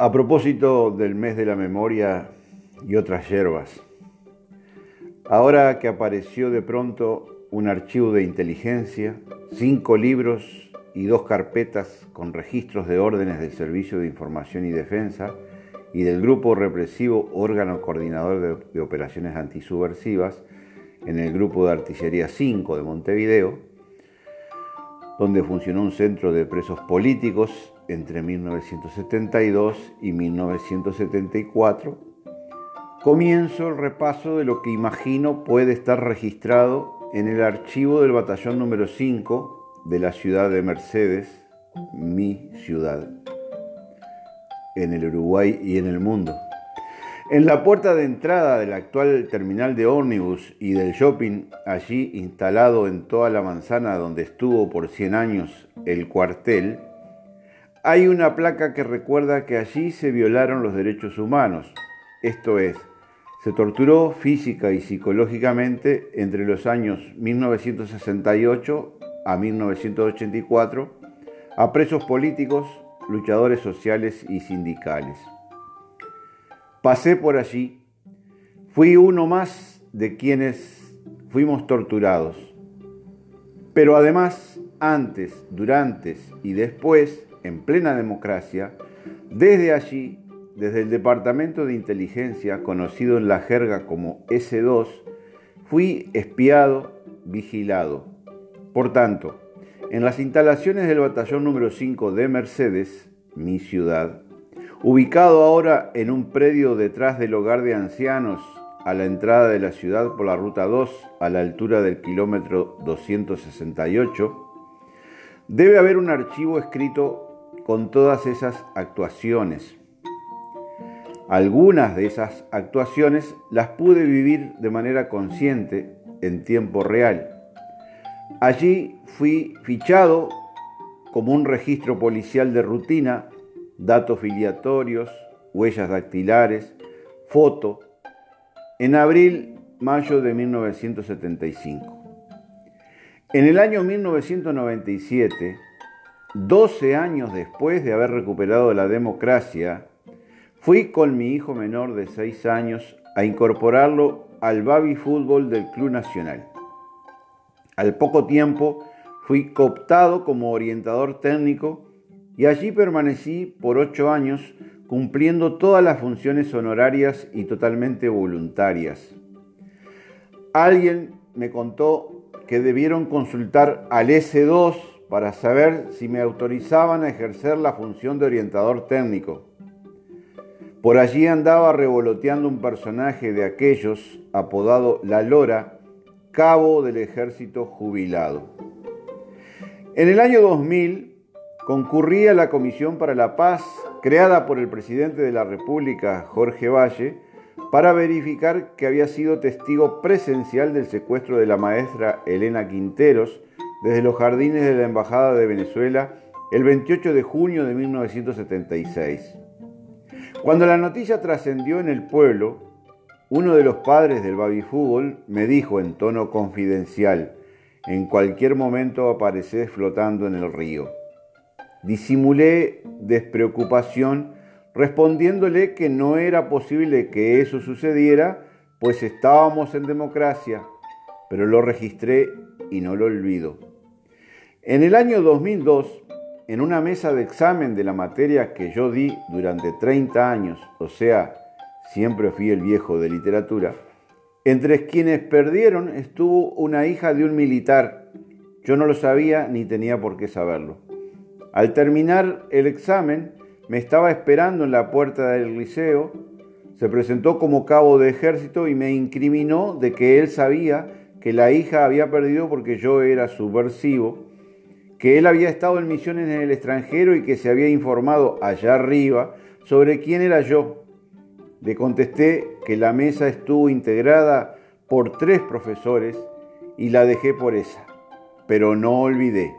A propósito del mes de la memoria y otras hierbas, ahora que apareció de pronto un archivo de inteligencia, cinco libros y dos carpetas con registros de órdenes del Servicio de Información y Defensa y del Grupo Represivo Órgano Coordinador de, Operaciones Antisubversivas en el Grupo de Artillería 5 de Montevideo, donde funcionó un centro de presos políticos entre 1972 y 1974, comienzo el repaso de lo que imagino puede estar registrado en el archivo del batallón número 5 de la ciudad de Mercedes, mi ciudad, en el Uruguay y en el mundo. En la puerta de entrada del actual terminal de ómnibus y del shopping, allí instalado en toda la manzana donde estuvo por 100 años el cuartel, hay una placa que recuerda que allí se violaron los derechos humanos, esto es, se torturó física y psicológicamente entre los años 1968 a 1984 a presos políticos, luchadores sociales y sindicales. Pasé por allí, fui uno más de quienes fuimos torturados, pero además, antes, durante y después, en plena democracia, desde allí, desde el Departamento de Inteligencia, conocido en la jerga como S2, fui espiado, vigilado. Por tanto, en las instalaciones del batallón número 5 de Mercedes, mi ciudad, ubicado ahora en un predio detrás del hogar de ancianos a la entrada de la ciudad por la ruta 2 a la altura del kilómetro 268, debe haber un archivo escrito con todas esas actuaciones. Algunas de esas actuaciones las pude vivir de manera consciente en tiempo real. Allí fui fichado como un registro policial de rutina, datos filiatorios, huellas dactilares, foto, en abril-mayo de 1975. En el año 1997, 12 años después de haber recuperado la democracia, fui con mi hijo menor de 6 años a incorporarlo al baby fútbol del Club Nacional. Al poco tiempo fui cooptado como orientador técnico y allí permanecí por 8 años cumpliendo todas las funciones honorarias y totalmente voluntarias. Alguien me contó que debieron consultar al S2 para saber si me autorizaban a ejercer la función de orientador técnico. Por allí andaba revoloteando un personaje de aquellos apodado La Lora, cabo del ejército jubilado. En el año 2000 concurrí a la Comisión para la Paz, creada por el presidente de la República, Jorge Valle, para verificar que había sido testigo presencial del secuestro de la maestra Elena Quinteros, desde los jardines de la Embajada de Venezuela el 28 de junio de 1976. Cuando la noticia trascendió en el pueblo, uno de los padres del baby fútbol me dijo en tono confidencial, en cualquier momento apareces flotando en el río. Disimulé despreocupación respondiéndole que no era posible que eso sucediera, pues estábamos en democracia, pero lo registré y no lo olvido. En el año 2002, en una mesa de examen de la materia que yo di durante 30 años, o sea, siempre fui el viejo de literatura, entre quienes perdieron estuvo una hija de un militar. Yo no lo sabía ni tenía por qué saberlo. Al terminar el examen, me estaba esperando en la puerta del liceo, se presentó como cabo de ejército y me incriminó de que él sabía que la hija había perdido porque yo era subversivo que él había estado en misiones en el extranjero y que se había informado allá arriba sobre quién era yo. Le contesté que la mesa estuvo integrada por tres profesores y la dejé por esa. Pero no olvidé,